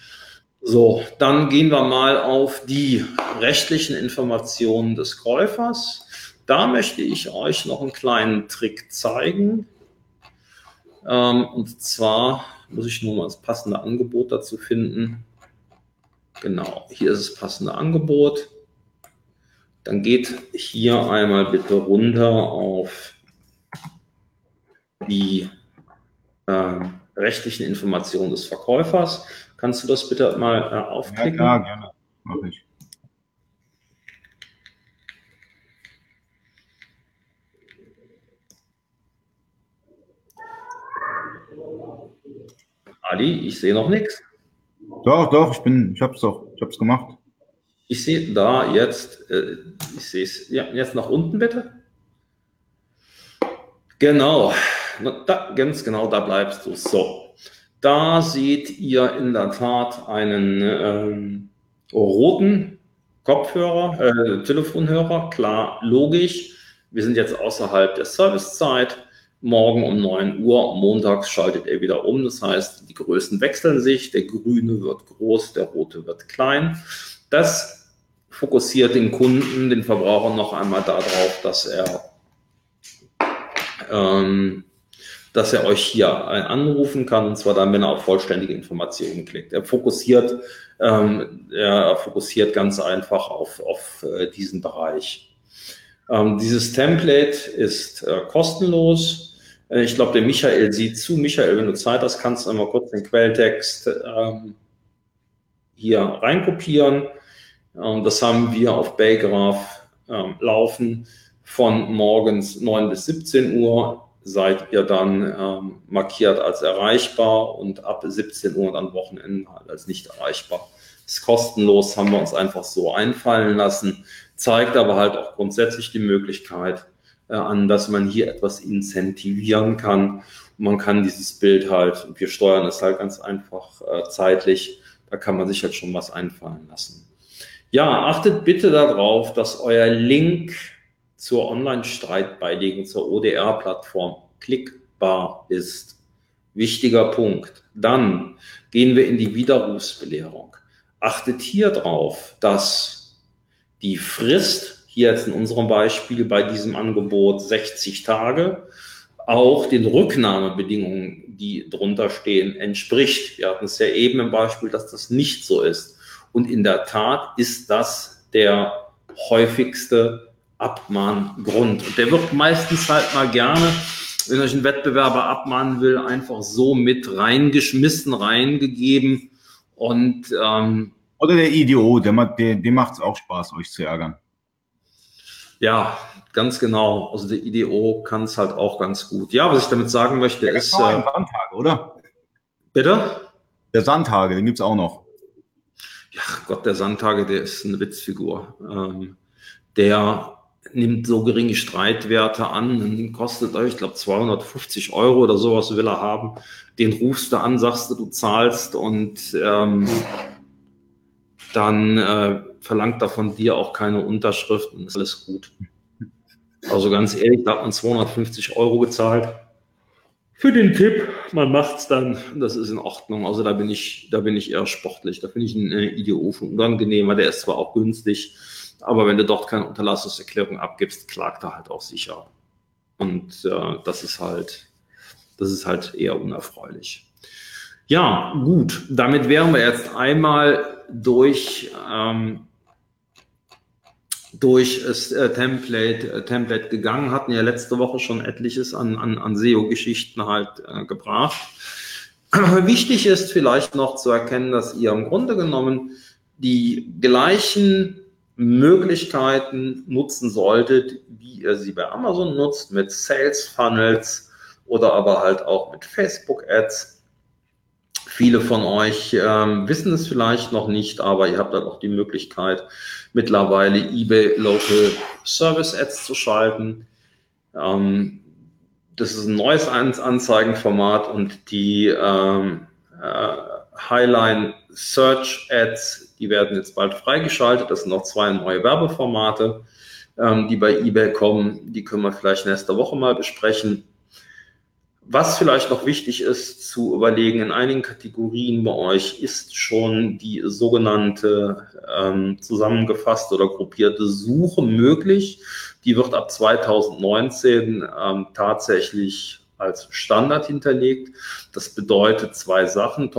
So, dann gehen wir mal auf die rechtlichen Informationen des Käufers. Da möchte ich euch noch einen kleinen Trick zeigen. Ähm, und zwar muss ich nur mal das passende Angebot dazu finden. Genau, hier ist das passende Angebot. Dann geht hier einmal bitte runter auf die äh, rechtlichen Informationen des Verkäufers. Kannst du das bitte mal äh, aufklicken? Ja, klar, gerne. Mach ich. Ali, ich sehe noch nichts.
Doch, doch, ich bin, ich hab's doch, ich hab's gemacht.
Ich sehe da jetzt, äh, ich sehe es, ja, jetzt nach unten bitte. Genau, da, ganz genau, da bleibst du. So, da seht ihr in der Tat einen ähm, roten Kopfhörer, äh, Telefonhörer, klar, logisch. Wir sind jetzt außerhalb der Servicezeit. Morgen um 9 Uhr, montags schaltet er wieder um. Das heißt, die Größen wechseln sich. Der grüne wird groß, der rote wird klein. Das fokussiert den Kunden, den Verbraucher noch einmal darauf, dass er, ähm, dass er euch hier anrufen kann, und zwar dann, wenn er auf vollständige Informationen klickt. Er fokussiert, ähm, er fokussiert ganz einfach auf, auf äh, diesen Bereich. Ähm, dieses Template ist äh, kostenlos. Äh, ich glaube, der Michael sieht zu. Michael, wenn du Zeit hast, kannst du einmal kurz den Quelltext ähm, hier reinkopieren ähm, das haben wir auf Baygraph ähm, laufen von morgens 9 bis 17 Uhr seid ihr dann ähm, markiert als erreichbar und ab 17 Uhr und an Wochenenden halt als nicht erreichbar. Ist kostenlos, haben wir uns einfach so einfallen lassen, zeigt aber halt auch grundsätzlich die Möglichkeit äh, an, dass man hier etwas incentivieren kann. Und man kann dieses Bild halt, wir steuern es halt ganz einfach äh, zeitlich, da kann man sich halt schon was einfallen lassen. Ja, achtet bitte darauf, dass euer Link zur Online-Streitbeilegung zur ODR-Plattform klickbar ist. Wichtiger Punkt. Dann gehen wir in die Widerrufsbelehrung. Achtet hier drauf, dass die Frist, hier jetzt in unserem Beispiel bei diesem Angebot 60 Tage, auch den Rücknahmebedingungen, die drunter stehen, entspricht. Wir hatten es ja eben im Beispiel, dass das nicht so ist. Und in der Tat ist das der häufigste Abmahngrund. Und der wird meistens halt mal gerne, wenn euch ein Wettbewerber abmahnen will, einfach so mit reingeschmissen, reingegeben. Und ähm,
oder der IDO, der, der, dem macht es auch Spaß, euch zu ärgern.
Ja, ganz genau. Also der IDO kann es halt auch ganz gut. Ja, was ich damit sagen möchte,
der
ist.
Äh, Sandhage, oder?
Bitte?
Der Sandhage, den gibt es auch noch.
Ja, Gott, der Sandhage, der ist eine Witzfigur. Ähm, der nimmt so geringe Streitwerte an und kostet euch, ich glaube, 250 Euro oder sowas will er haben. Den rufst du an, sagst du, du zahlst und ähm, dann äh, verlangt er von dir auch keine Unterschrift und ist alles gut. Also ganz ehrlich, da hat man 250 Euro gezahlt. Für den Tipp, man macht es dann, das ist in Ordnung. Also da bin ich, da bin ich eher sportlich. Da finde ich einen äh, IDO schon unangenehmer. Der ist zwar auch günstig, aber wenn du dort keine Unterlassungserklärung abgibst, klagt er halt auch sicher. Und äh, das ist halt, das ist halt eher unerfreulich. Ja, gut. Damit wären wir jetzt einmal durch ähm, durch das äh, Template, äh, Template gegangen, hatten ja letzte Woche schon etliches an, an, an SEO-Geschichten halt äh, gebracht. Wichtig ist vielleicht noch zu erkennen, dass ihr im Grunde genommen die gleichen Möglichkeiten nutzen solltet, wie ihr sie bei Amazon nutzt, mit Sales Funnels oder aber halt auch mit Facebook Ads. Viele von euch ähm, wissen es vielleicht noch nicht, aber ihr habt dann auch die Möglichkeit, mittlerweile eBay Local Service Ads zu schalten. Ähm, das ist ein neues Anzeigenformat und die ähm, äh, Highline Search Ads, die werden jetzt bald freigeschaltet. Das sind noch zwei neue Werbeformate, ähm, die bei eBay kommen. Die können wir vielleicht nächste Woche mal besprechen. Was vielleicht noch wichtig ist zu überlegen, in einigen Kategorien bei euch ist schon die sogenannte ähm, zusammengefasste oder gruppierte Suche möglich. Die wird ab 2019 ähm, tatsächlich als Standard hinterlegt. Das bedeutet zwei Sachen.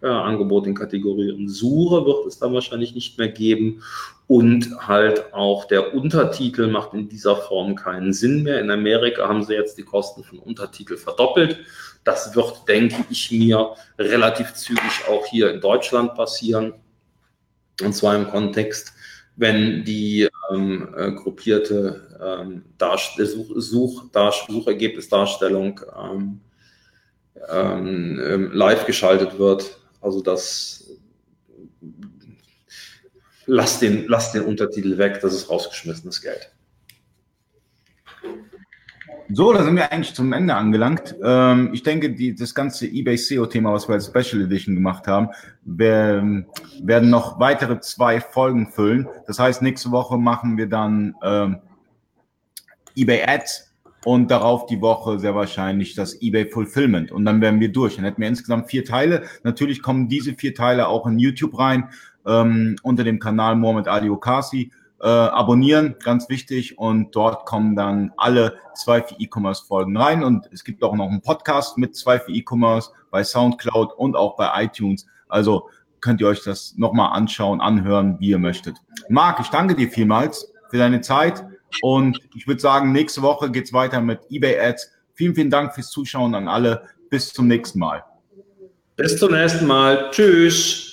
Top-Angebot in Kategorien Suche wird es dann wahrscheinlich nicht mehr geben. Und halt auch der Untertitel macht in dieser Form keinen Sinn mehr. In Amerika haben sie jetzt die Kosten von Untertitel verdoppelt. Das wird, denke ich mir, relativ zügig auch hier in Deutschland passieren. Und zwar im Kontext, wenn die ähm, äh, gruppierte ähm, Such, Such, Suchergebnisdarstellung ähm, ähm, ähm, live geschaltet wird. Also das lass den, lass den Untertitel weg, das ist rausgeschmissenes Geld.
So, da sind wir eigentlich zum Ende angelangt. Ähm, ich denke, die, das ganze eBay SEO-Thema, was wir als Special Edition gemacht haben, wir, werden noch weitere zwei Folgen füllen. Das heißt, nächste Woche machen wir dann ähm, eBay Ads und darauf die Woche sehr wahrscheinlich das eBay Fulfillment. Und dann werden wir durch. Dann hätten wir insgesamt vier Teile. Natürlich kommen diese vier Teile auch in YouTube rein, ähm, unter dem Kanal Mohamed Ali Okasi äh, abonnieren, ganz wichtig. Und dort kommen dann alle zwei für E-Commerce-Folgen rein. Und es gibt auch noch einen Podcast mit zwei für E-Commerce bei SoundCloud und auch bei iTunes. Also könnt ihr euch das nochmal anschauen, anhören, wie ihr möchtet. Marc, ich danke dir vielmals für deine Zeit. Und ich würde sagen, nächste Woche geht's weiter mit eBay Ads. Vielen, vielen Dank fürs Zuschauen an alle. Bis zum nächsten Mal.
Bis zum nächsten Mal. Tschüss.